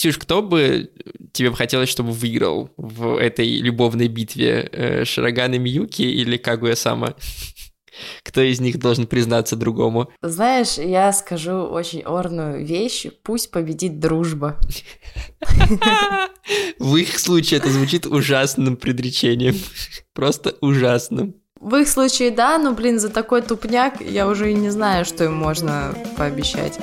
Ксюш, кто бы тебе бы хотелось, чтобы выиграл в этой любовной битве? Э, Широган и Миюки или Кагуя Сама? Кто из них должен признаться другому? Знаешь, я скажу очень орную вещь. Пусть победит дружба. В их случае это звучит ужасным предречением. Просто ужасным. В их случае да, но, блин, за такой тупняк я уже и не знаю, что им можно пообещать.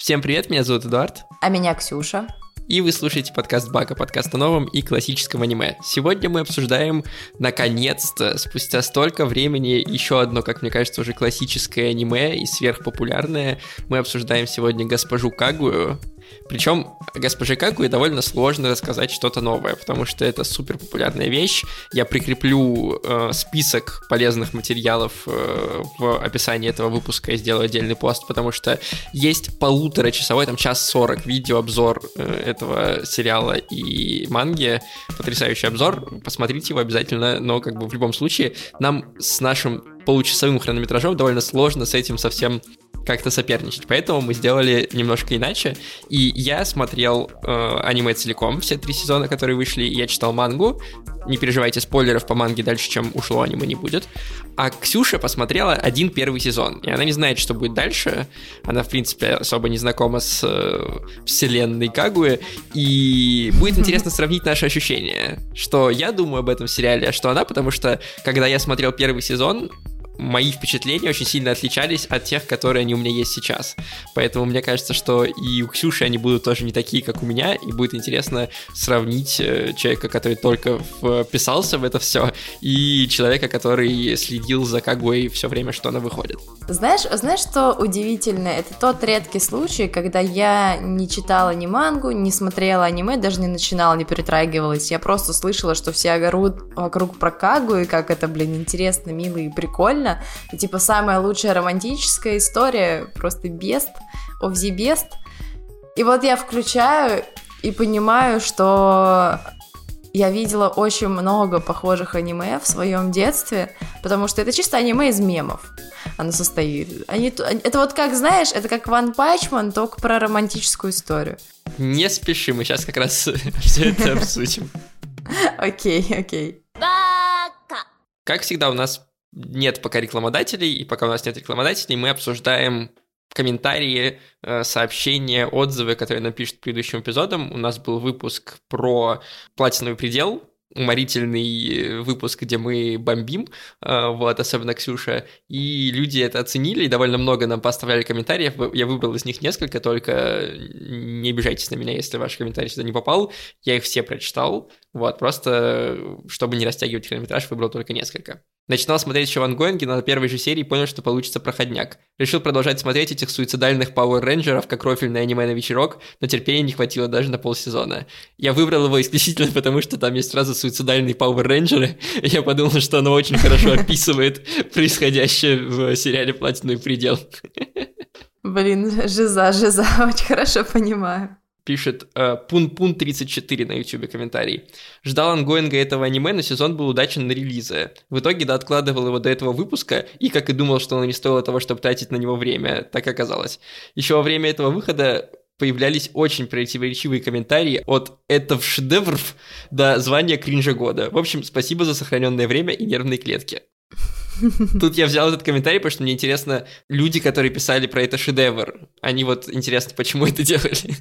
Всем привет, меня зовут Эдуард. А меня Ксюша. И вы слушаете подкаст Бака, подкаст о новом и классическом аниме. Сегодня мы обсуждаем, наконец-то, спустя столько времени, еще одно, как мне кажется, уже классическое аниме и сверхпопулярное. Мы обсуждаем сегодня госпожу Кагую, причем госпоже Кагуе довольно сложно рассказать что-то новое, потому что это супер популярная вещь. Я прикреплю э, список полезных материалов э, в описании этого выпуска и сделаю отдельный пост, потому что есть полуторачасовой, там час сорок видеообзор э, этого сериала и манги. Потрясающий обзор. Посмотрите его обязательно, но как бы в любом случае нам с нашим получасовым хронометражом довольно сложно с этим совсем как-то соперничать. Поэтому мы сделали немножко иначе. И я смотрел э, аниме целиком, все три сезона, которые вышли, я читал мангу. Не переживайте, спойлеров по манге дальше, чем ушло аниме, не будет. А Ксюша посмотрела один первый сезон, и она не знает, что будет дальше. Она, в принципе, особо не знакома с э, вселенной Кагуэ, и будет интересно сравнить наши ощущения, что я думаю об этом сериале, а что она, потому что, когда я смотрел первый сезон, мои впечатления очень сильно отличались от тех, которые они у меня есть сейчас. Поэтому мне кажется, что и у Ксюши они будут тоже не такие, как у меня, и будет интересно сравнить э, человека, который только вписался в это все, и человека, который следил за Кагуэй все время, что она выходит. Знаешь, знаешь, что удивительно? Это тот редкий случай, когда я не читала ни мангу, не смотрела аниме, даже не начинала, не перетрагивалась. Я просто слышала, что все огород вокруг про Кагу, и как это, блин, интересно, мило и прикольно. И типа самая лучшая романтическая история, просто бест, of the best. И вот я включаю и понимаю, что я видела очень много похожих аниме в своем детстве, потому что это чисто аниме из мемов. Оно состоит. Они, это вот как, знаешь, это как One Punch Man, только про романтическую историю. Не спеши, мы сейчас как раз все это обсудим. Окей, окей. Как всегда, у нас нет пока рекламодателей, и пока у нас нет рекламодателей, мы обсуждаем комментарии, э, сообщения, отзывы, которые напишут предыдущим эпизодам. У нас был выпуск про платиновый предел, уморительный э, выпуск, где мы бомбим, э, вот, особенно Ксюша, и люди это оценили, и довольно много нам поставляли комментариев, я выбрал из них несколько, только не обижайтесь на меня, если ваш комментарий сюда не попал, я их все прочитал, вот, просто, чтобы не растягивать хронометраж, выбрал только несколько. Начинал смотреть еще в ангоинге, но на первой же серии понял, что получится проходняк. Решил продолжать смотреть этих суицидальных Power Рейнджеров, как рофильное аниме на вечерок, но терпения не хватило даже на полсезона. Я выбрал его исключительно потому, что там есть сразу суицидальные Power Рейнджеры, и я подумал, что оно очень хорошо описывает происходящее в сериале «Платиновый предел». Блин, жиза, жиза, очень хорошо понимаю пишет э, Пун-Пун34 на YouTube комментарий. Ждал ангоинга этого аниме, но сезон был удачен на релизы. В итоге да откладывал его до этого выпуска, и как и думал, что оно не стоило того, чтобы тратить на него время, так оказалось. Еще во время этого выхода появлялись очень противоречивые комментарии от «это в шедевров» до звания кринжа года. В общем, спасибо за сохраненное время и нервные клетки. Тут я взял этот комментарий, потому что мне интересно, люди, которые писали про это шедевр, они вот интересно, почему это делали.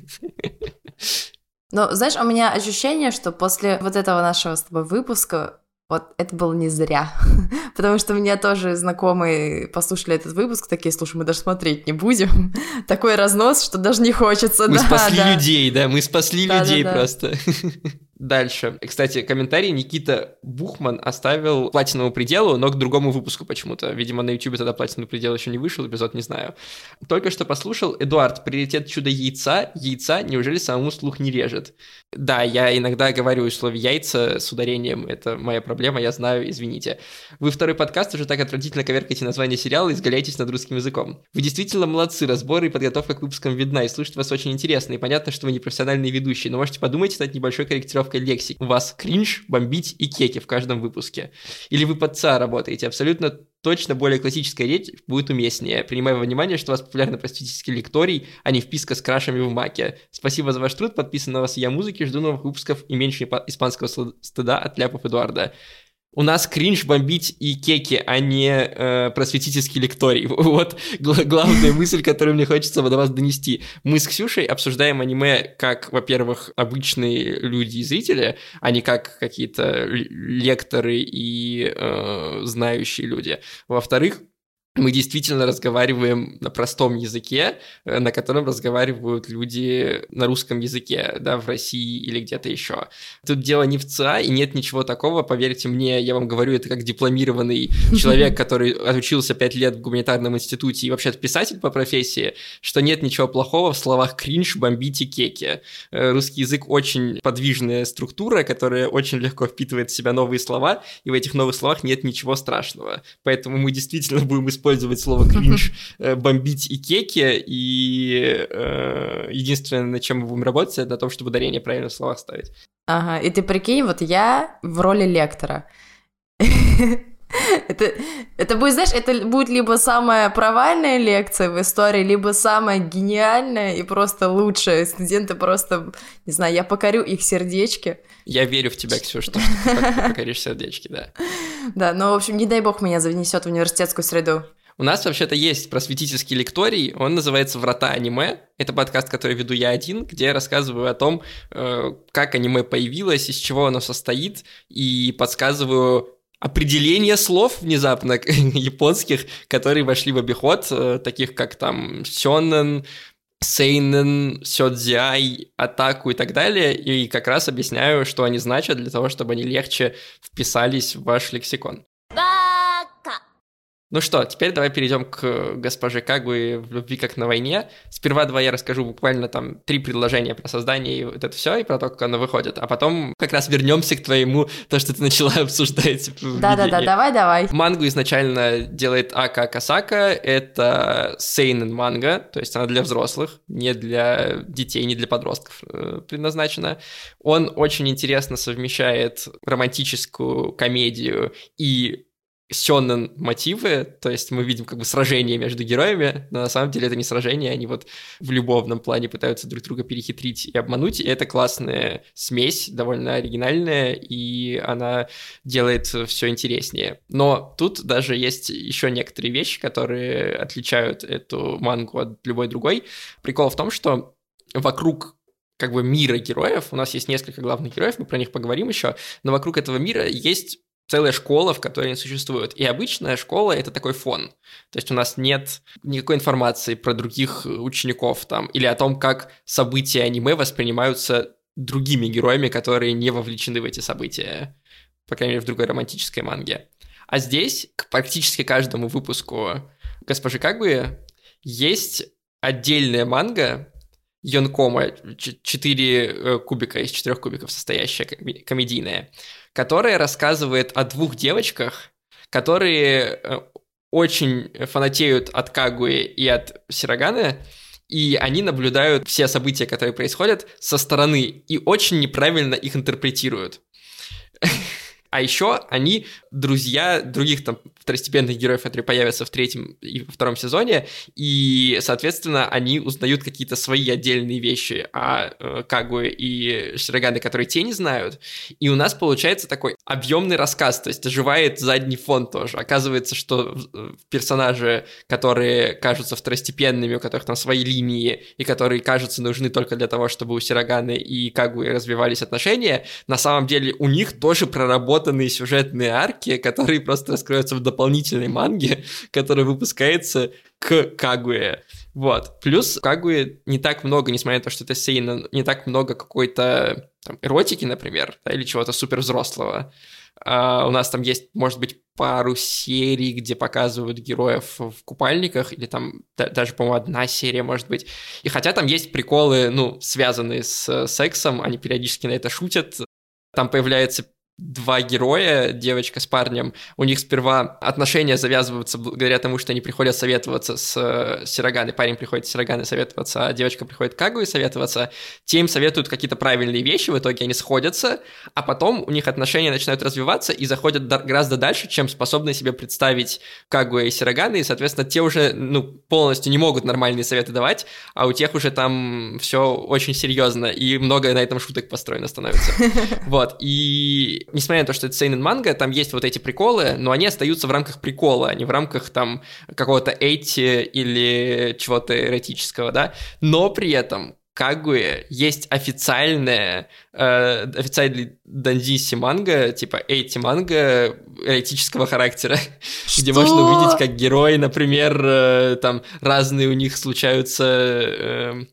Ну, знаешь, у меня ощущение, что после вот этого нашего с тобой выпуска вот это было не зря, потому что меня тоже знакомые послушали этот выпуск, такие, слушай, мы даже смотреть не будем. Такой разнос, что даже не хочется. Мы да, спасли да. людей, да, мы спасли да, людей да, да. просто. Дальше. Кстати, комментарий Никита Бухман оставил платиновому пределу, но к другому выпуску почему-то. Видимо, на YouTube тогда платиновый предел еще не вышел, эпизод не знаю. Только что послушал. Эдуард, приоритет чудо яйца. Яйца неужели самому слух не режет? Да, я иногда говорю слове яйца с ударением. Это моя проблема, я знаю, извините. Вы второй подкаст уже так отвратительно коверкаете название сериала и изгаляетесь над русским языком. Вы действительно молодцы, разборы и подготовка к выпускам видна, и слушать вас очень интересно. И понятно, что вы не профессиональные ведущие, но можете подумать над небольшой корректировкой расстановкой лексики. У вас кринж, бомбить и кеки в каждом выпуске. Или вы под ца работаете. Абсолютно точно более классическая речь будет уместнее, принимая во внимание, что у вас популярный просветительский лекторий, а не вписка с крашами в маке. Спасибо за ваш труд, подписан на вас я музыки, жду новых выпусков и меньше испанского стыда от ляпов Эдуарда у нас кринж бомбить и кеки, а не э, просветительский лекторий. Вот гла- главная мысль, которую мне хочется до вас донести. Мы с Ксюшей обсуждаем аниме как, во-первых, обычные люди и зрители, а не как какие-то лекторы и э, знающие люди. Во-вторых, мы действительно разговариваем на простом языке, э, на котором разговаривают люди на русском языке, да, в России или где-то еще. Тут дело не в ЦА, и нет ничего такого, поверьте мне, я вам говорю это как дипломированный человек, который отучился пять лет в гуманитарном институте и вообще писатель по профессии, что нет ничего плохого в словах кринж, бомбить и кеки. Э, русский язык очень подвижная структура, которая очень легко впитывает в себя новые слова, и в этих новых словах нет ничего страшного. Поэтому мы действительно будем использовать использовать слово кринж, э, бомбить и кеки, и э, единственное, над чем мы будем работать, это на том, чтобы ударение правильно в словах ставить. Ага, и ты прикинь, вот я в роли лектора. Это, это будет, знаешь, это будет либо самая провальная лекция в истории, либо самая гениальная и просто лучшая. Студенты просто, не знаю, я покорю их сердечки. Я верю в тебя, Ксюша, что ты покоришь сердечки, да. Да, но, в общем, не дай бог меня занесет в университетскую среду. У нас вообще-то есть просветительский лекторий, он называется «Врата аниме». Это подкаст, который веду я один, где я рассказываю о том, э, как аниме появилось, из чего оно состоит, и подсказываю определение слов внезапно японских, которые вошли в обиход, э, таких как там сёнэн, сейнен, сёдзиай, атаку и так далее, и как раз объясняю, что они значат для того, чтобы они легче вписались в ваш лексикон. Ну что, теперь давай перейдем к госпоже Кагуи в «Любви как на войне». Сперва давай я расскажу буквально там три предложения про создание и вот это все, и про то, как оно выходит. А потом как раз вернемся к твоему, то, что ты начала обсуждать. Да-да-да, давай-давай. Мангу изначально делает Ака Касака. Это сейнен манга, то есть она для взрослых, не для детей, не для подростков э, предназначена. Он очень интересно совмещает романтическую комедию и сёнэн мотивы, то есть мы видим как бы сражение между героями, но на самом деле это не сражение, они вот в любовном плане пытаются друг друга перехитрить и обмануть, и это классная смесь, довольно оригинальная, и она делает все интереснее. Но тут даже есть еще некоторые вещи, которые отличают эту мангу от любой другой. Прикол в том, что вокруг как бы мира героев, у нас есть несколько главных героев, мы про них поговорим еще, но вокруг этого мира есть целая школа, в которой они существуют. И обычная школа — это такой фон. То есть у нас нет никакой информации про других учеников там, или о том, как события аниме воспринимаются другими героями, которые не вовлечены в эти события. По крайней мере, в другой романтической манге. А здесь к практически каждому выпуску «Госпожи Кагуи» есть отдельная манга, Йонкома, 4 э, кубика из 4 кубиков состоящая, комедийная, которая рассказывает о двух девочках, которые э, очень фанатеют от Кагуи и от Сироганы, и они наблюдают все события, которые происходят со стороны, и очень неправильно их интерпретируют. А еще они друзья других там второстепенных героев, которые появятся в третьем и втором сезоне, и, соответственно, они узнают какие-то свои отдельные вещи. О э, Кагуе и Широгане, которые те не знают, и у нас получается такой объемный рассказ, то есть оживает задний фон тоже. Оказывается, что персонажи, которые кажутся второстепенными, у которых там свои линии, и которые кажутся нужны только для того, чтобы у Сироганы и Кагуи развивались отношения, на самом деле у них тоже проработанные сюжетные арки, которые просто раскроются в дополнительной манге, которая выпускается к Кагуе. Вот. Плюс, бы, не так много, несмотря на то, что это сейна, не так много какой-то там, эротики, например, да, или чего-то супер взрослого. Uh, у нас там есть, может быть, пару серий, где показывают героев в купальниках, или там да, даже, по-моему, одна серия, может быть. И хотя там есть приколы, ну, связанные с сексом, они периодически на это шутят. Там появляется два героя, девочка с парнем, у них сперва отношения завязываются благодаря тому, что они приходят советоваться с э, Сироганой. Парень приходит с Сироганой советоваться, а девочка приходит к Кагуе советоваться. Те им советуют какие-то правильные вещи, в итоге они сходятся, а потом у них отношения начинают развиваться и заходят гораздо дальше, чем способны себе представить Кагуя и Сироганы, и, соответственно, те уже ну, полностью не могут нормальные советы давать, а у тех уже там все очень серьезно, и много на этом шуток построено становится. Вот, и несмотря на то, что это сейнен манга, там есть вот эти приколы, но они остаются в рамках прикола, а не в рамках там какого-то эйти или чего-то эротического, да, но при этом Кагуе есть официальная, э, официальный дандиси манга, типа эйти манга эротического характера, Что? где можно увидеть, как герои, например, э, там разные у них случаются э,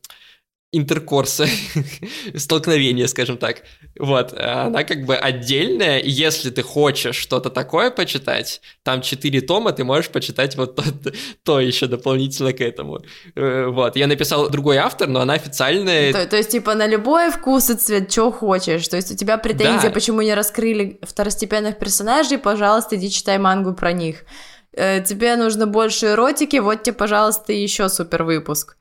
интеркорса, столкновения, скажем так. Вот, она как бы отдельная, и если ты хочешь что-то такое почитать, там четыре тома, ты можешь почитать вот то, то еще дополнительно к этому. Э, вот, я написал другой автор, но она официальная. То, то есть, типа, на любой вкус и цвет, что хочешь. То есть, у тебя претензия, да. почему не раскрыли второстепенных персонажей, пожалуйста, иди читай мангу про них. Э, тебе нужно больше эротики, вот тебе, пожалуйста, еще супер выпуск.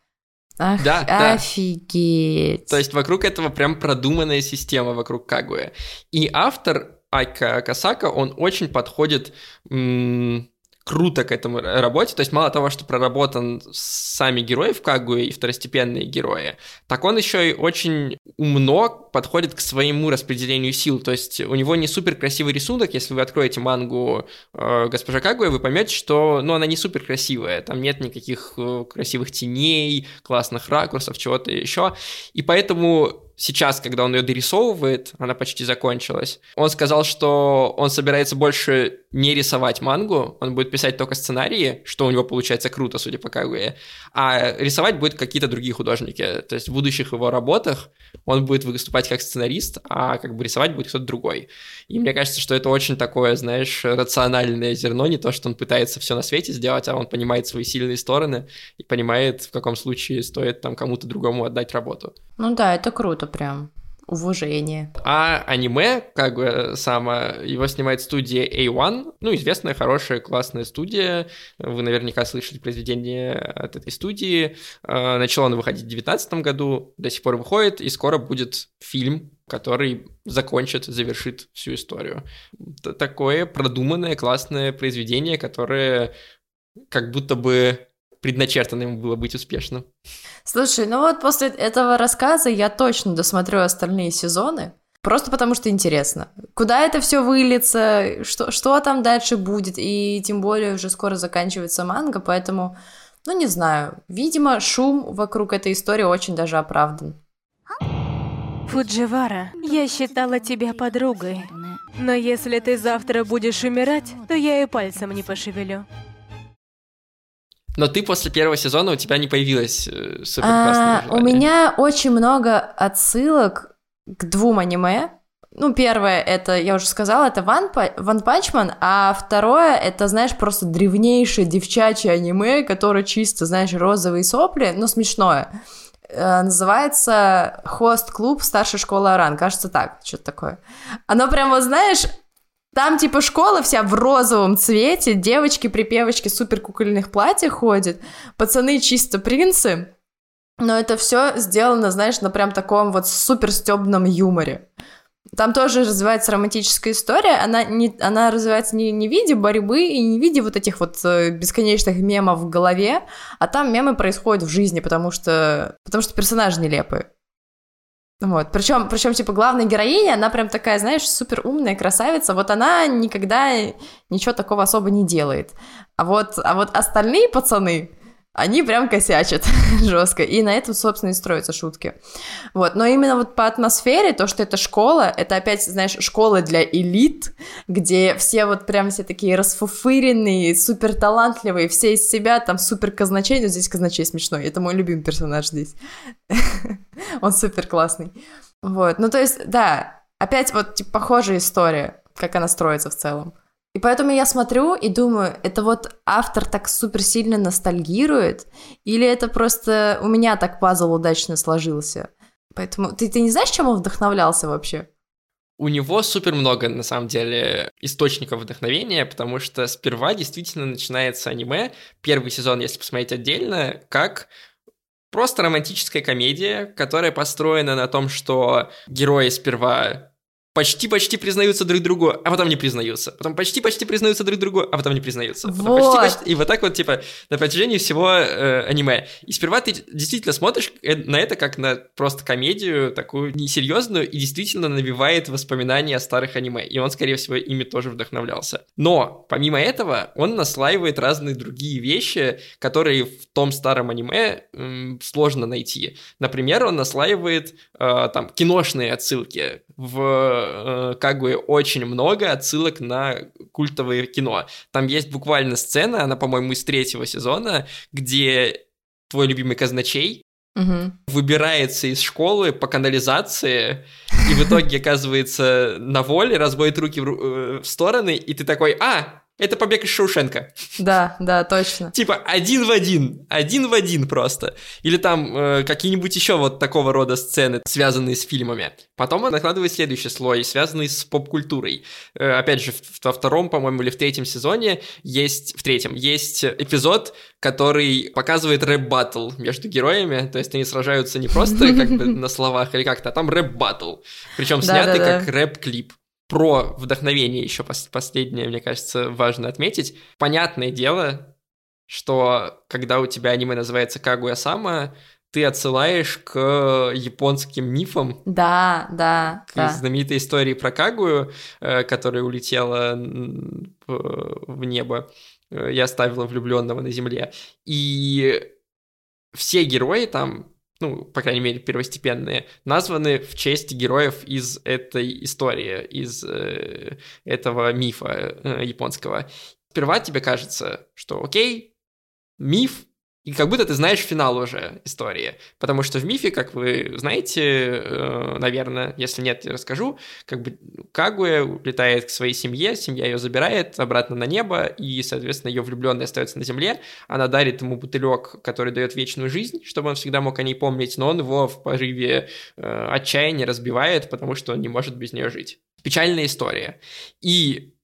Ах, да, офигеть. Да. То есть вокруг этого прям продуманная система вокруг Кагуя. И автор Айка Касака, он очень подходит м- круто к этому работе. То есть мало того, что проработан сами герои в Кагуе и второстепенные герои, так он еще и очень умно подходит к своему распределению сил. То есть у него не супер красивый рисунок. Если вы откроете мангу э, Госпожа Кагуя, вы поймете, что ну, она не супер красивая. Там нет никаких э, красивых теней, классных ракурсов, чего-то еще. И поэтому сейчас, когда он ее дорисовывает, она почти закончилась, он сказал, что он собирается больше не рисовать мангу, он будет писать только сценарии, что у него получается круто, судя по Кагуе, а рисовать будет какие-то другие художники. То есть в будущих его работах он будет выступать как сценарист, а как бы рисовать будет кто-то другой. И мне кажется, что это очень такое, знаешь, рациональное зерно, не то, что он пытается все на свете сделать, а он понимает свои сильные стороны и понимает, в каком случае стоит там кому-то другому отдать работу. Ну да, это круто прям уважение. А аниме, как бы само, его снимает студия A1, ну, известная, хорошая, классная студия. Вы наверняка слышали произведение от этой студии. А, начало оно выходить в 2019 году, до сих пор выходит, и скоро будет фильм, который закончит, завершит всю историю. Такое продуманное, классное произведение, которое как будто бы предначертано ему было быть успешным. Слушай, ну вот после этого рассказа я точно досмотрю остальные сезоны. Просто потому что интересно. Куда это все выльется, что, что там дальше будет, и тем более уже скоро заканчивается манга, поэтому, ну не знаю, видимо, шум вокруг этой истории очень даже оправдан. Фудживара, я считала тебя подругой. Но если ты завтра будешь умирать, то я и пальцем не пошевелю. Но ты после первого сезона у тебя не появилась э, супер а, У меня очень много отсылок к двум аниме. Ну, первое, это, я уже сказала, это One, One Punch Man, а второе, это, знаешь, просто древнейшее девчачье аниме, которое чисто, знаешь, розовые сопли, но смешное. Э, называется «Хост-клуб старшей школы Аран», кажется так, что-то такое. Оно прям, вот знаешь, там, типа, школа вся в розовом цвете, девочки-припевочки супер кукольных платьях ходят, пацаны чисто принцы, но это все сделано, знаешь, на прям таком вот супер стебном юморе. Там тоже развивается романтическая история, она, не, она развивается не, не в виде борьбы и не в виде вот этих вот э, бесконечных мемов в голове, а там мемы происходят в жизни, потому что, потому что персонажи нелепые. Вот. Причем, причем, типа, главная героиня, она прям такая, знаешь, супер умная красавица. Вот она никогда ничего такого особо не делает. А вот, а вот остальные пацаны, они прям косячат жестко. И на этом, собственно, и строятся шутки. Вот. Но именно вот по атмосфере, то, что это школа, это опять, знаешь, школа для элит, где все вот прям все такие расфуфыренные, супер талантливые, все из себя, там супер казначей, но здесь казначей смешной, это мой любимый персонаж здесь. Он супер классный. Вот, ну то есть, да, опять вот типа, похожая история, как она строится в целом. И поэтому я смотрю и думаю, это вот автор так супер сильно ностальгирует, или это просто у меня так пазл удачно сложился? Поэтому ты, ты не знаешь, чем он вдохновлялся вообще? У него супер много, на самом деле, источников вдохновения, потому что сперва действительно начинается аниме, первый сезон, если посмотреть отдельно, как просто романтическая комедия, которая построена на том, что герои сперва почти-почти признаются друг другу, а потом не признаются. Потом почти-почти признаются друг другу, а потом не признаются. Потом Вот. почти-почти- и вот так вот, типа, на протяжении всего э, аниме. И сперва ты действительно смотришь э, на это как на просто комедию, такую несерьезную, и действительно навевает воспоминания о старых аниме. И он, скорее всего, ими тоже вдохновлялся. Но, помимо этого, он наслаивает разные другие вещи, которые в том старом аниме м, сложно найти. Например, он наслаивает э, там киношные отсылки. В э, Кагуе очень много отсылок на культовое кино. Там есть буквально сцена, она, по-моему, из третьего сезона, где твой любимый казначей Мгм. выбирается из школы по канализации и в итоге оказывается на воле, разводит руки в, э, в стороны, и ты такой, а, это побег из Шоушенка. Да, да, точно. Типа один в один, один в один просто. Или там э, какие-нибудь еще вот такого рода сцены, связанные с фильмами. Потом он накладывает следующий слой, связанный с поп-культурой. Э, опять же, в- во втором, по-моему, или в третьем сезоне есть, в третьем, есть эпизод, который показывает рэп-баттл между героями, то есть они сражаются не просто как бы на словах или как-то, а там рэп-баттл. Причем снятый как рэп-клип про вдохновение еще пос- последнее, мне кажется, важно отметить. Понятное дело, что когда у тебя аниме называется Кагуя-сама, ты отсылаешь к японским мифам, Да, да, к да. знаменитой истории про Кагую, э, которая улетела в небо э, и оставила влюбленного на земле. И все герои там, ну, по крайней мере, первостепенные, названы в честь героев из этой истории, из э, этого мифа э, японского. Сперва тебе кажется, что окей, миф, и как будто ты знаешь финал уже истории. Потому что в мифе, как вы знаете, э, наверное, если нет, я расскажу, как бы Кагуя улетает к своей семье, семья ее забирает обратно на небо, и, соответственно, ее влюбленный остается на земле. Она дарит ему бутылек, который дает вечную жизнь, чтобы он всегда мог о ней помнить, но он его в порыве э, отчаяния разбивает, потому что он не может без нее жить. Печальная история. И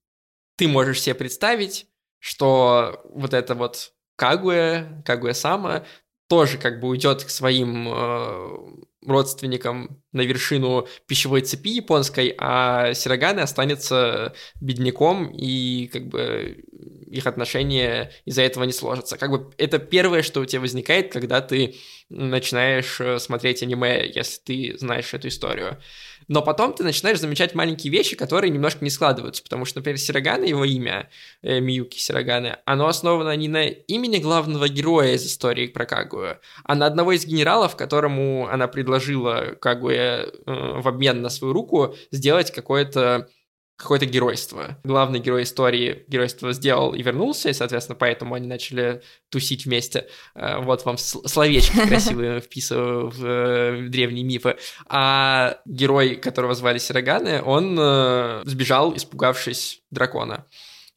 ты можешь себе представить, что вот это вот Кагуя, Кагуя-сама тоже как бы уйдет к своим э, родственникам на вершину пищевой цепи японской, а Сироганы останется бедняком, и как бы их отношения из-за этого не сложатся. Как бы это первое, что у тебя возникает, когда ты начинаешь э, смотреть аниме, если ты знаешь эту историю. Но потом ты начинаешь замечать маленькие вещи, которые немножко не складываются, потому что, например, Сирогана, его имя, э, Миюки Сироганы, оно основано не на имени главного героя из истории про Кагуя, а на одного из генералов, которому она предложила Кагуя э, в обмен на свою руку сделать какое-то какое-то геройство. Главный герой истории геройство сделал и вернулся, и, соответственно, поэтому они начали тусить вместе. Э, Вот вам сл- словечки красивые вписываю в э, древние мифы. А герой, которого звали Сироганы, он э, сбежал, испугавшись дракона.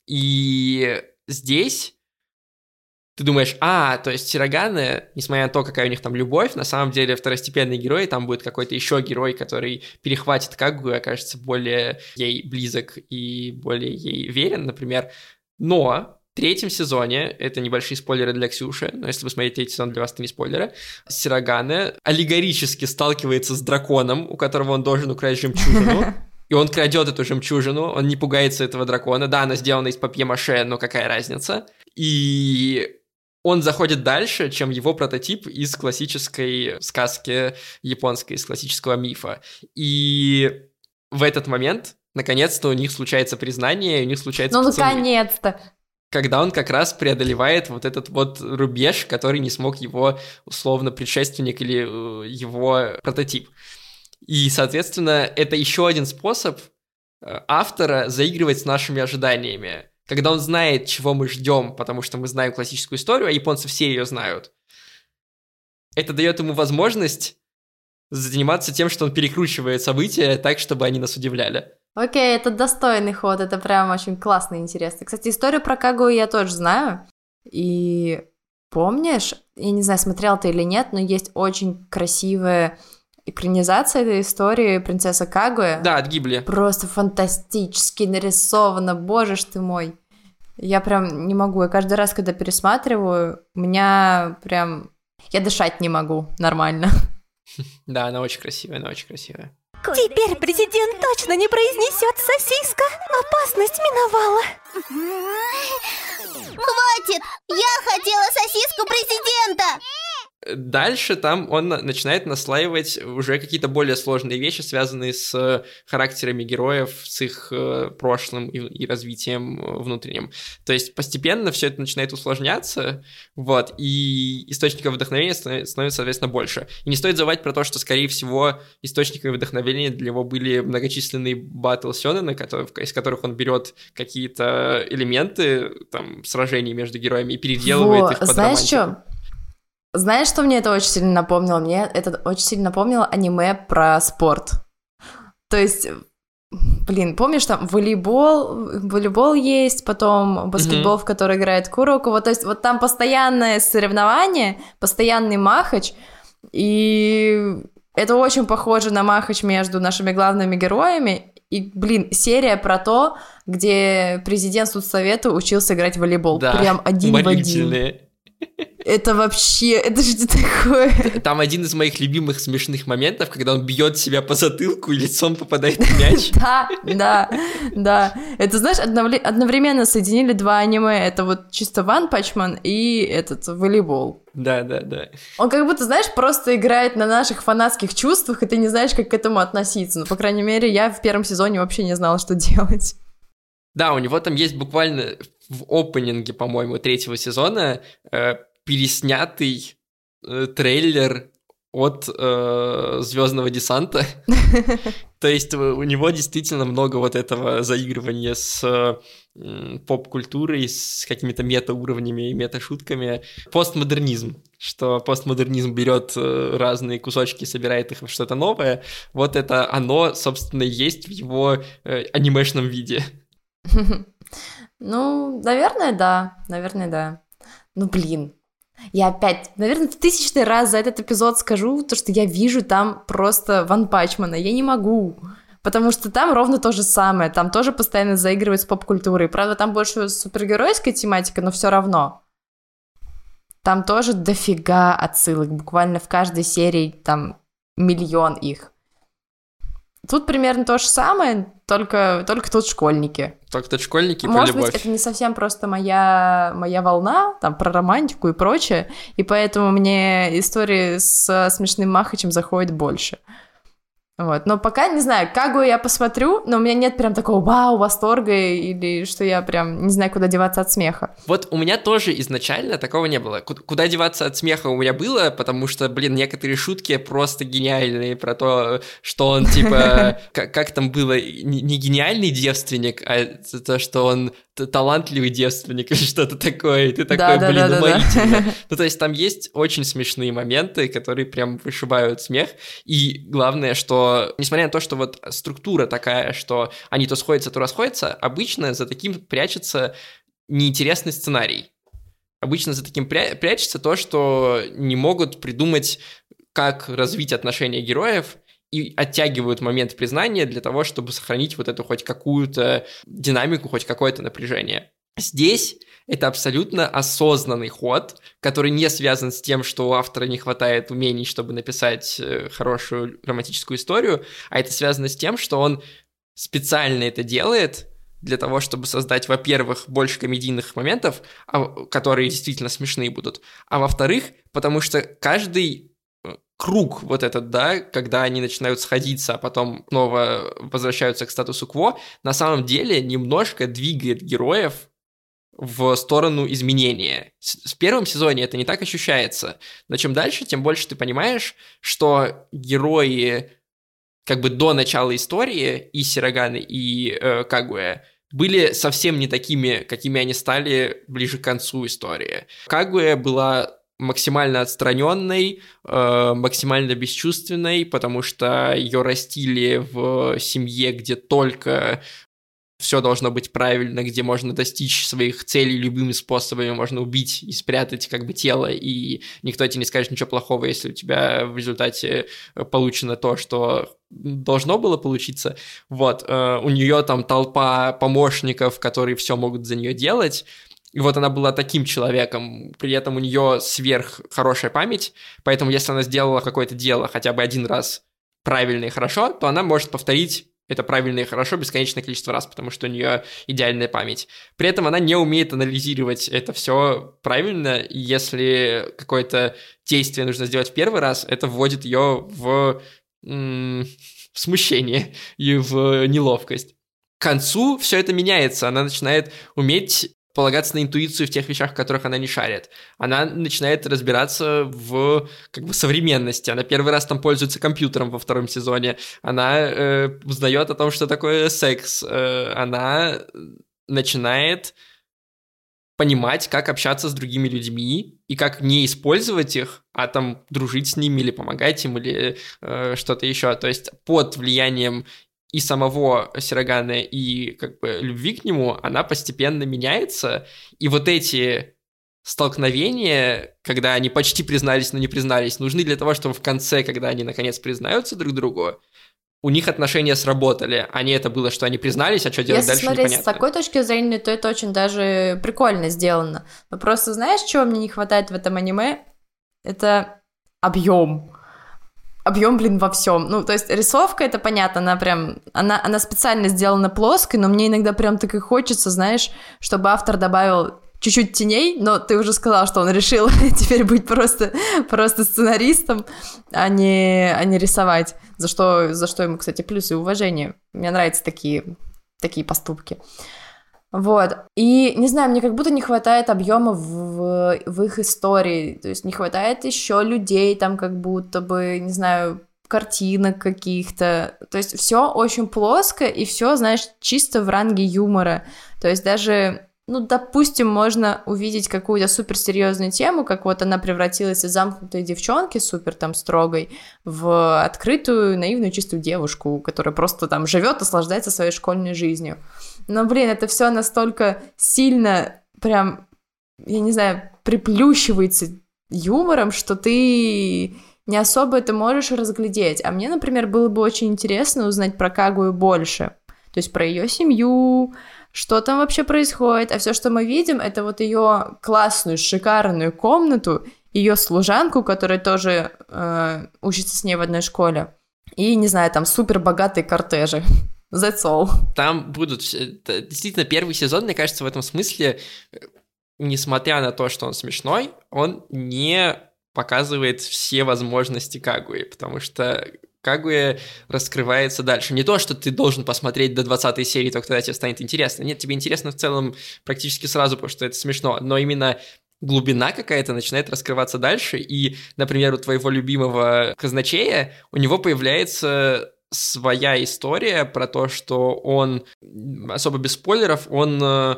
И здесь ты думаешь, а, то есть Сироганы, несмотря на то, какая у них там любовь, на самом деле второстепенный герой, там будет какой-то еще герой, который перехватит Кагу и окажется более ей близок и более ей верен, например. Но в третьем сезоне, это небольшие спойлеры для Ксюши, но если вы смотрите третий сезон, для вас это не спойлеры, Сироганы аллегорически сталкивается с драконом, у которого он должен украсть жемчужину, и он крадет эту жемчужину, он не пугается этого дракона. Да, она сделана из папье-маше, но какая разница? И он заходит дальше, чем его прототип из классической сказки японской, из классического мифа. И в этот момент, наконец-то, у них случается признание, у них случается Ну, поцелуй. наконец-то. когда он как раз преодолевает вот этот вот рубеж, который не смог его условно предшественник или э, его прототип. И, соответственно, это еще один способ э, автора заигрывать с нашими ожиданиями. Когда он знает, чего мы ждем, потому что мы знаем классическую историю, а японцы все ее знают. Это дает ему возможность заниматься тем, что он перекручивает события так, чтобы они нас удивляли. Окей, это достойный ход, это прям очень классно и интересно. Кстати, историю про Кагу я тоже знаю. И помнишь, я не знаю, смотрел ты или нет, но есть очень красивая экранизация этой истории «Принцесса Кагуя». Да, от Гибли. Просто фантастически нарисовано, боже ж ты мой. Я прям не могу, я каждый раз, когда пересматриваю, у меня прям... Я дышать не могу нормально. Да, она очень красивая, она очень красивая. Теперь президент точно не произнесет сосиска. Опасность миновала. Хватит! Я хотела сосиску президента! Дальше там он начинает наслаивать уже какие-то более сложные вещи, связанные с характерами героев, с их э, прошлым и, и развитием э, внутренним. То есть постепенно все это начинает усложняться, вот, и источников вдохновения становится, соответственно, больше. И не стоит забывать про то, что, скорее всего, источниками вдохновения для него были многочисленные батл Сёнэна, из которых он берет какие-то элементы, там, сражений между героями и переделывает Во, их под знаешь что? Знаешь, что мне это очень сильно напомнило? Мне это очень сильно напомнило аниме про спорт. То есть, блин, помнишь, там волейбол, волейбол есть, потом баскетбол, mm-hmm. в который играет Куроку. Вот, то есть, вот там постоянное соревнование, постоянный махач, и это очень похоже на махач между нашими главными героями. И, блин, серия про то, где президент судсовета учился играть в волейбол. Да, Прям один в один. Это вообще, это что такое? Там один из моих любимых смешных моментов, когда он бьет себя по затылку и лицом попадает в мяч. Да, да, да. Это, знаешь, одновременно соединили два аниме. Это вот чисто Ван Пачман и этот волейбол. Да, да, да. Он как будто, знаешь, просто играет на наших фанатских чувствах, и ты не знаешь, как к этому относиться. Ну, по крайней мере, я в первом сезоне вообще не знала, что делать. Да, у него там есть буквально в опенинге, по-моему, третьего сезона э, переснятый э, трейлер от э, Звездного десанта. То есть у него действительно много вот этого заигрывания с э, поп-культурой, с какими-то мета-уровнями и мета-шутками. Постмодернизм, что постмодернизм берет э, разные кусочки, собирает их в что-то новое. Вот это оно, собственно, есть в его э, анимешном виде. Ну, наверное, да. Наверное, да. Ну, блин. Я опять, наверное, в тысячный раз за этот эпизод скажу, то, что я вижу там просто Ван Пачмана. Я не могу. Потому что там ровно то же самое. Там тоже постоянно заигрывают с поп-культурой. Правда, там больше супергеройская тематика, но все равно. Там тоже дофига отсылок. Буквально в каждой серии там миллион их. Тут примерно то же самое, только, только тут школьники. Только тут школьники Может про любовь. быть, это не совсем просто моя, моя волна, там, про романтику и прочее, и поэтому мне истории с смешным Махачем заходят больше. Вот. Но пока не знаю, Кагу я посмотрю, но у меня нет прям такого вау, восторга или что я прям не знаю, куда деваться от смеха. Вот у меня тоже изначально такого не было. Куда деваться от смеха у меня было, потому что, блин, некоторые шутки просто гениальные про то, что он типа, как там было, не гениальный девственник, а то, что он талантливый девственник или что-то такое, и ты такой, да, блин, да, уморительно. Да, ну, то есть там есть очень смешные моменты, которые прям вышибают смех, и главное, что, несмотря на то, что вот структура такая, что они то сходятся, то расходятся, обычно за таким прячется неинтересный сценарий. Обычно за таким пря- прячется то, что не могут придумать, как развить отношения героев, и оттягивают момент признания для того, чтобы сохранить вот эту хоть какую-то динамику, хоть какое-то напряжение. Здесь это абсолютно осознанный ход, который не связан с тем, что у автора не хватает умений, чтобы написать э, хорошую романтическую историю, а это связано с тем, что он специально это делает для того, чтобы создать, во-первых, больше комедийных моментов, а, которые действительно смешные будут, а во-вторых, потому что каждый круг вот этот, да, когда они начинают сходиться, а потом снова возвращаются к статусу кво, на самом деле немножко двигает героев в сторону изменения. С, в первом сезоне это не так ощущается, но чем дальше, тем больше ты понимаешь, что герои как бы до начала истории и Сироганы, и э, Кагуэ были совсем не такими, какими они стали ближе к концу истории. Кагуэ была максимально отстраненной, э, максимально бесчувственной, потому что ее растили в семье, где только все должно быть правильно, где можно достичь своих целей любыми способами, можно убить и спрятать как бы тело, и никто тебе не скажет ничего плохого, если у тебя в результате получено то, что должно было получиться. Вот, э, у нее там толпа помощников, которые все могут за нее делать, и вот она была таким человеком, при этом у нее сверх хорошая память, поэтому если она сделала какое-то дело хотя бы один раз правильно и хорошо, то она может повторить это правильно и хорошо бесконечное количество раз, потому что у нее идеальная память. При этом она не умеет анализировать это все правильно, и если какое-то действие нужно сделать в первый раз, это вводит ее в, в смущение и в неловкость. К концу все это меняется, она начинает уметь полагаться на интуицию в тех вещах, в которых она не шарит. Она начинает разбираться в как бы современности. Она первый раз там пользуется компьютером во втором сезоне. Она э, узнает о том, что такое секс. Э, она начинает понимать, как общаться с другими людьми и как не использовать их, а там дружить с ними или помогать им или э, что-то еще. То есть под влиянием и самого Сирогана, и как бы любви к нему, она постепенно меняется, и вот эти столкновения, когда они почти признались, но не признались, нужны для того, чтобы в конце, когда они наконец признаются друг другу, у них отношения сработали, а не это было, что они признались, а что делать Если дальше смотреть непонятно. с такой точки зрения, то это очень даже прикольно сделано. Но просто знаешь, чего мне не хватает в этом аниме? Это объем объем, блин, во всем. Ну, то есть рисовка, это понятно, она прям, она, она специально сделана плоской, но мне иногда прям так и хочется, знаешь, чтобы автор добавил чуть-чуть теней, но ты уже сказал, что он решил теперь быть просто, просто сценаристом, а не, а не рисовать, за что, за что ему, кстати, плюс и уважение. Мне нравятся такие, такие поступки. Вот. И, не знаю, мне как будто не хватает объема в, в их истории. То есть не хватает еще людей там как будто бы, не знаю, картинок каких-то. То есть все очень плоско и все, знаешь, чисто в ранге юмора. То есть даже ну, допустим, можно увидеть какую-то суперсерьезную тему, как вот она превратилась из замкнутой девчонки, супер там строгой, в открытую, наивную, чистую девушку, которая просто там живет, наслаждается своей школьной жизнью. Но, блин, это все настолько сильно прям, я не знаю, приплющивается юмором, что ты не особо это можешь разглядеть. А мне, например, было бы очень интересно узнать про Кагую больше. То есть про ее семью, что там вообще происходит. А все, что мы видим, это вот ее классную, шикарную комнату, ее служанку, которая тоже э, учится с ней в одной школе. И, не знаю, там супер богатые кортежи. That's all. Там будут... Действительно, первый сезон, мне кажется, в этом смысле, э, несмотря на то, что он смешной, он не показывает все возможности Кагуи, потому что Кагуя раскрывается дальше. Не то, что ты должен посмотреть до 20 серии, только тогда тебе станет интересно. Нет, тебе интересно в целом практически сразу, потому что это смешно. Но именно глубина какая-то начинает раскрываться дальше, и, например, у твоего любимого казначея у него появляется своя история про то, что он, особо без спойлеров, он э,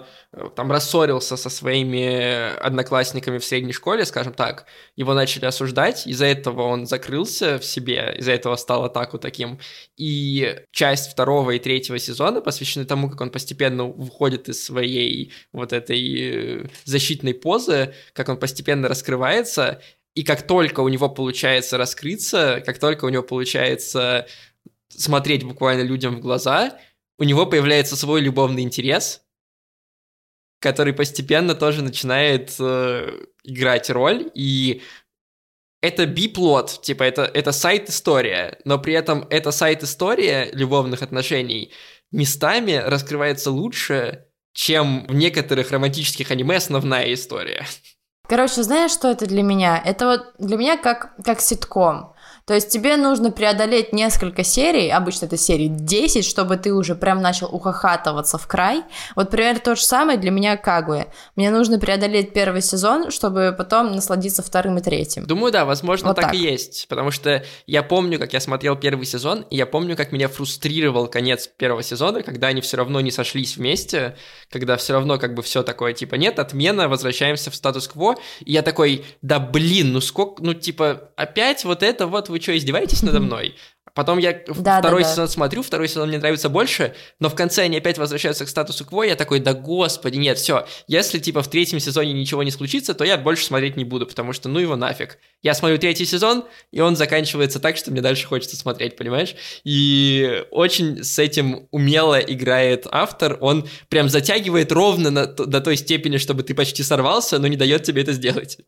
там рассорился со своими одноклассниками в средней школе, скажем так, его начали осуждать, из-за этого он закрылся в себе, из-за этого стал атаку таким. И часть второго и третьего сезона посвящены тому, как он постепенно выходит из своей вот этой э, защитной позы, как он постепенно раскрывается, и как только у него получается раскрыться, как только у него получается смотреть буквально людям в глаза, у него появляется свой любовный интерес, который постепенно тоже начинает э, играть роль, и это биплот, типа это, это сайт-история, но при этом эта сайт-история любовных отношений местами раскрывается лучше, чем в некоторых романтических аниме основная история. Короче, знаешь, что это для меня? Это вот для меня как, как ситком. То есть тебе нужно преодолеть несколько серий, обычно это серии 10, чтобы ты уже прям начал ухахатываться в край. Вот, примерно то же самое для меня Кагуя. Мне нужно преодолеть первый сезон, чтобы потом насладиться вторым и третьим. Думаю, да, возможно, Вот так, так. и есть. Потому что я помню, как я смотрел первый сезон, и я помню, как меня фрустрировал конец первого сезона, когда они все равно не сошлись вместе, когда все равно как бы все такое, типа, нет, отмена, возвращаемся в статус-кво. И я такой, да блин, ну сколько, ну типа, опять вот это вот, вы что, издеваетесь надо мной? Потом я Да, второй да, да. сезон смотрю, второй сезон мне нравится больше, но в конце они опять возвращаются к статусу кво, я такой, да господи, нет, все, если типа в третьем сезоне ничего не случится, то я больше смотреть не буду, потому что ну его нафиг. Я смотрю третий сезон, и он заканчивается так, что мне дальше хочется смотреть, понимаешь? И очень с этим умело играет автор, он прям затягивает ровно на, до той степени, чтобы ты почти сорвался, но не дает тебе это сделать.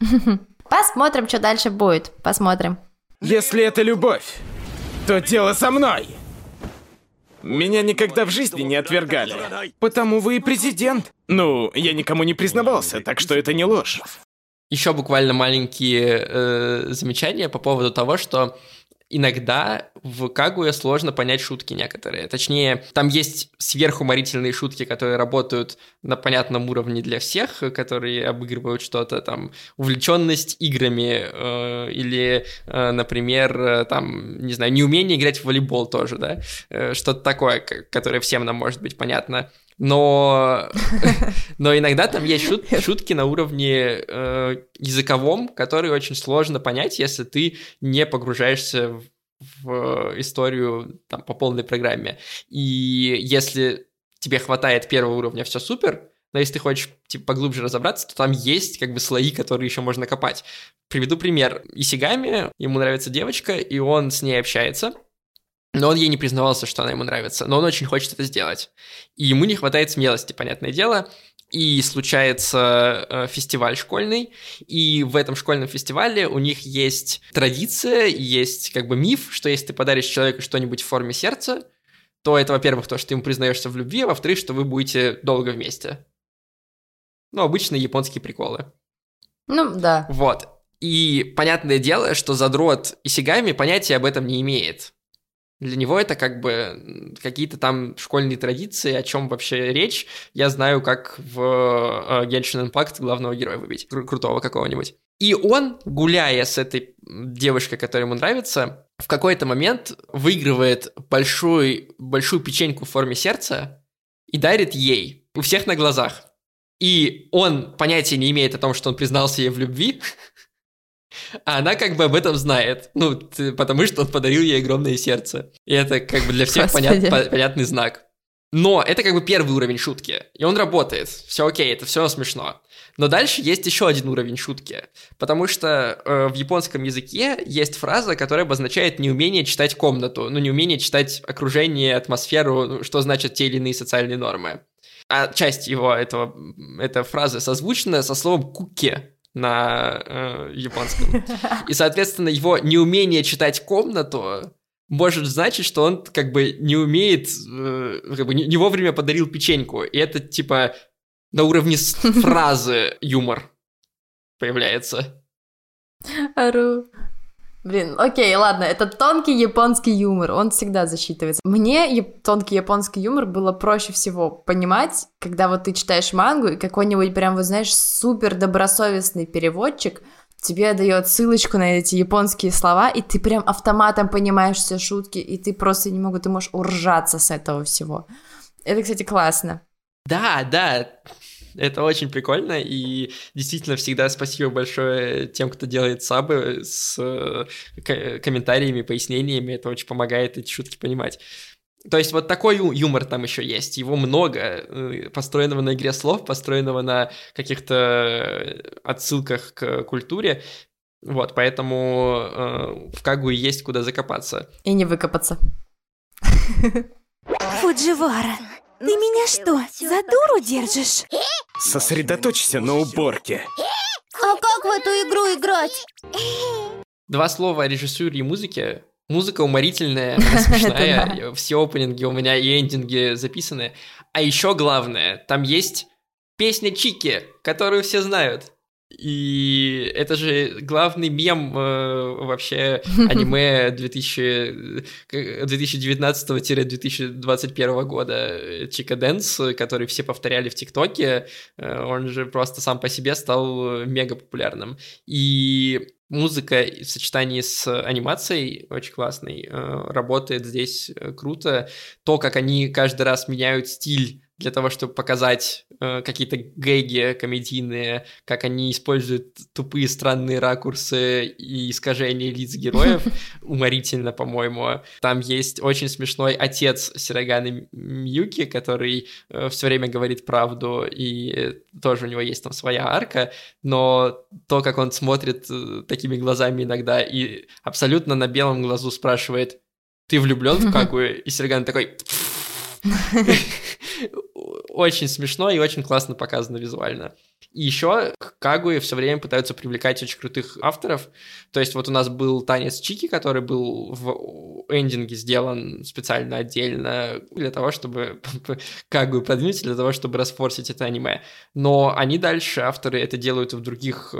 Посмотрим, что дальше будет. Посмотрим. Если это любовь, то дело со мной. Меня никогда в жизни не отвергали. Потому вы и президент. Ну, я никому не признавался, так что это не ложь. Еще буквально маленькие э, замечания по поводу того, что иногда в Кагуе сложно понять шутки некоторые. Точнее, там есть сверхуморительные шутки, которые работают на понятном уровне для всех, которые обыгрывают что-то, там, увлеченность играми, э, или, э, например, э, там, не знаю, неумение играть в волейбол тоже, да, Э, что-то такое, которое всем нам может быть понятно. Но, но иногда там есть шут- шутки на уровне э, языковом, которые очень сложно понять, если ты не погружаешься в, в историю там, по полной программе. И если тебе хватает первого уровня, все супер, но если ты хочешь типа, поглубже разобраться, то там есть как бы слои, которые еще можно копать. Приведу пример. Исигами, ему нравится девочка, и он с ней общается, но он ей не признавался, что она ему нравится, но он очень хочет это сделать. И ему не хватает смелости, понятное дело. И случается э, фестиваль школьный, и в этом школьном фестивале у них есть традиция, есть как бы миф, что если ты подаришь человеку что-нибудь в форме сердца, то это, во-первых, то, что ты ему признаешься в любви, а во-вторых, что вы будете долго вместе. Ну, обычные японские приколы. Ну, да. Вот. И понятное дело, что задрот Исигами понятия об этом не имеет. Для него это как бы какие-то там школьные традиции, о чем вообще речь. Я знаю, как в э, Genshin Impact главного героя выбить, кру- крутого какого-нибудь. И он, гуляя с этой девушкой, которая ему нравится, в какой-то момент выигрывает большой, большую печеньку в форме сердца и дарит ей у всех на глазах. И он понятия не имеет о том, что он признался ей в любви, а она как бы об этом знает. Ну, потому что он подарил ей огромное сердце. И это как бы для всех понят- по- понятный знак. Но это как бы первый уровень шутки. И он работает. Все окей, это все смешно. Но дальше есть еще один уровень шутки. Потому что э, в японском языке есть фраза, которая обозначает неумение читать комнату. Ну, неумение читать окружение, атмосферу, ну, что значат те или иные социальные нормы. А часть его этого, этой фразы созвучна со словом «куке» на э, японском. И, соответственно, его неумение читать комнату может значить, что он как бы не умеет, э, как бы не, вовремя подарил печеньку. И это типа на уровне фразы юмор появляется. Ору. Блин, окей, ладно, это тонкий японский юмор, он всегда засчитывается. Мне тонкий японский юмор было проще всего понимать, когда вот ты читаешь мангу, и какой-нибудь прям, вот знаешь, супер добросовестный переводчик тебе дает ссылочку на эти японские слова, и ты прям автоматом понимаешь все шутки, и ты просто не могу, ты можешь уржаться с этого всего. Это, кстати, классно. Да, да, это очень прикольно, и действительно всегда спасибо большое тем, кто делает сабы с э, ко- комментариями, пояснениями, это очень помогает эти шутки понимать. То есть вот такой ю- юмор там еще есть, его много, э, построенного на игре слов, построенного на каких-то отсылках к культуре, вот, поэтому э, в Кагуе есть куда закопаться. И не выкопаться. Фудживара, ты меня что, за дуру держишь? Сосредоточься на уборке. А как в эту игру играть? Два слова о режиссуре и музыке. Музыка уморительная, она смешная, все опенинги у меня и эндинги записаны. А еще главное, там есть песня Чики, которую все знают. И это же главный мем э, вообще аниме 2000, 2019-2021 года Chika Dance, который все повторяли в ТикТоке. Э, он же просто сам по себе стал мега популярным. И музыка в сочетании с анимацией очень классный, э, работает здесь э, круто. То, как они каждый раз меняют стиль для того, чтобы показать э, какие-то гэги комедийные, как они используют тупые странные ракурсы и искажения лиц героев, уморительно, по-моему. Там есть очень смешной отец Сироганы Мьюки, который э, все время говорит правду, и тоже у него есть там своя арка, но то, как он смотрит э, такими глазами иногда и абсолютно на белом глазу спрашивает, ты влюблен в какую? И Серган такой... Очень смешно и очень классно показано визуально. И еще Кагуи все время пытаются привлекать очень крутых авторов. То есть вот у нас был танец Чики, который был в эндинге сделан специально отдельно для того, чтобы Кагуи продвинуть, для того, чтобы расфорсить это аниме. Но они дальше, авторы, это делают в других э,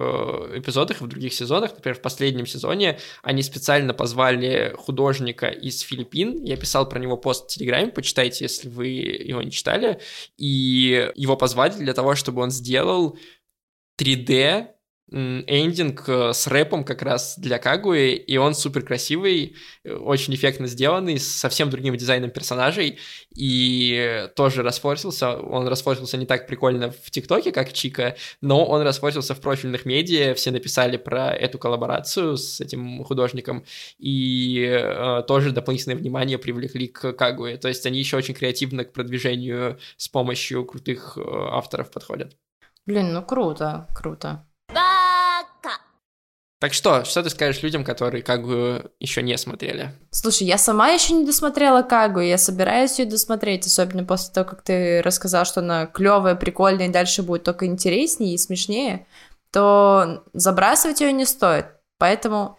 эпизодах, в других сезонах. Например, в последнем сезоне они специально позвали художника из Филиппин. Я писал про него пост в Телеграме, почитайте, если вы его не читали. И его позвали для того, чтобы он сделал 3D эндинг э, с рэпом как раз для Кагуи, и он супер красивый, э, очень эффектно сделанный, с совсем другим дизайном персонажей, и тоже расфорсился, он расфорсился не так прикольно в ТикТоке, как Чика, но он расфорсился в профильных медиа, все написали про эту коллаборацию с этим художником, и э, тоже дополнительное внимание привлекли к Кагуи, то есть они еще очень креативно к продвижению с помощью крутых авторов подходят. Блин, ну круто, круто. Так что, что ты скажешь людям, которые Кагу еще не смотрели? Слушай, я сама еще не досмотрела Кагу, я собираюсь ее досмотреть, особенно после того, как ты рассказал, что она клевая, прикольная, и дальше будет только интереснее и смешнее, то забрасывать ее не стоит. Поэтому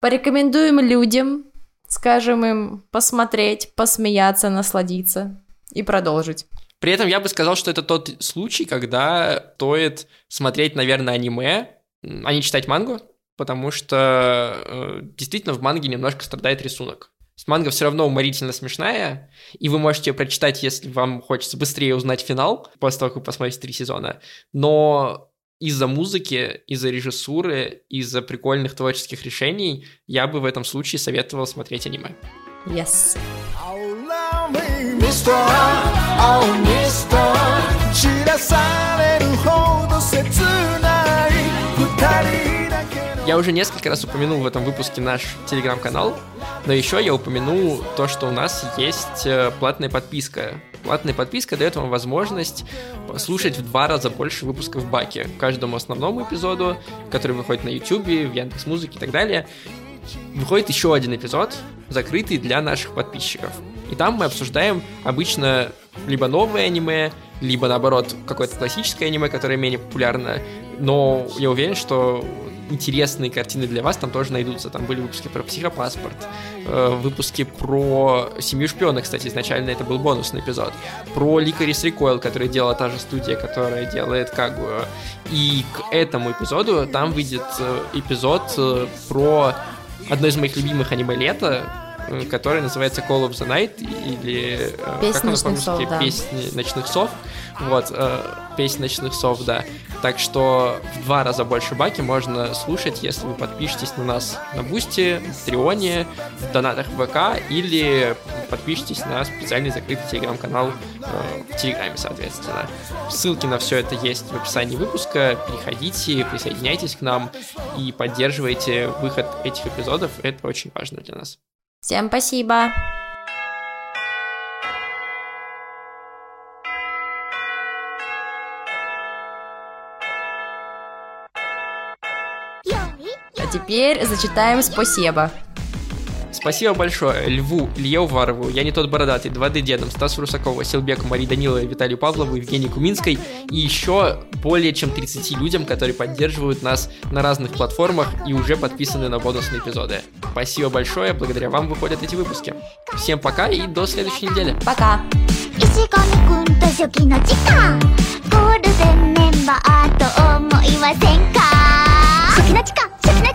порекомендуем людям, скажем им, посмотреть, посмеяться, насладиться и продолжить. При этом я бы сказал, что это тот случай, когда стоит смотреть, наверное, аниме, а не читать мангу, потому что э, действительно в манге немножко страдает рисунок. Манга все равно уморительно смешная, и вы можете ее прочитать, если вам хочется быстрее узнать финал, после того, как вы посмотрите три сезона. Но из-за музыки, из-за режиссуры, из-за прикольных творческих решений я бы в этом случае советовал смотреть аниме. Yes. Я уже несколько раз упомянул в этом выпуске наш телеграм-канал, но еще я упомяну то, что у нас есть э, платная подписка. Платная подписка дает вам возможность слушать в два раза больше выпусков Баки. Каждому основному эпизоду, который выходит на YouTube, в Яндекс Музыке и так далее, выходит еще один эпизод, закрытый для наших подписчиков. И там мы обсуждаем обычно либо новое аниме, либо наоборот какое-то классическое аниме, которое менее популярно. Но я уверен, что интересные картины для вас там тоже найдутся. Там были выпуски про психопаспорт, э, выпуски про семью шпиона, кстати, изначально это был бонусный эпизод, про Ликарис Рекойл, который делала та же студия, которая делает Кагу. И к этому эпизоду там выйдет э, эпизод э, про одно из моих любимых аниме лета, Э, который называется Call of the Night или э, Песня как он ночных сов, да. Песни ночных сов. Вот, э, песни ночных сов, да. Так что в два раза больше баки можно слушать, если вы подпишетесь на нас на Бусти, Патреоне, в донатах ВК или подпишитесь на специальный закрытый телеграм-канал э, в Телеграме, соответственно. Ссылки на все это есть в описании выпуска. Переходите, присоединяйтесь к нам и поддерживайте выход этих эпизодов. Это очень важно для нас. Всем спасибо! А теперь зачитаем спасибо. Спасибо большое Льву, Илье Уварову, Я не тот бородатый, 2D дедом, Стасу Русакову, Силбеку, Марии Даниловой, Виталию Павлову, Евгении Куминской и еще более чем 30 людям, которые поддерживают нас на разных платформах и уже подписаны на бонусные эпизоды. Спасибо большое, благодаря вам выходят эти выпуски. Всем пока и до следующей недели. Пока! ゴールデンメンバーと思いませんか初期の地下初期の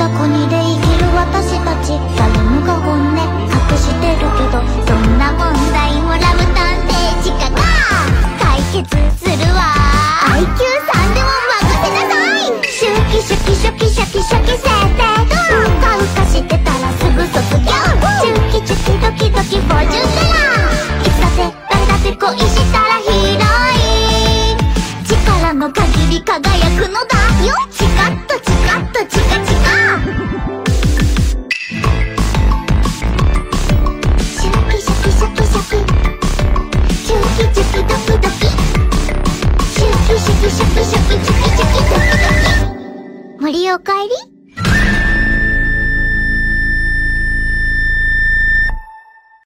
た国で生きる私たち誰もが本音隠してるけどそんな問題もラブ探偵地下が解決するわ。IQ3 でも任せなさい。シュキシュキシュキシュキシュキ設定うかうかしてたらすぐ卒業。チュキチュキドキドキフォージュンレラい輝くのだよ。チカッとチカッとチカチカシャキシャキシャキシャキ。チュキチュキドキドキシャキシャキシャキシャキチュキチュキドキドキ森おかえり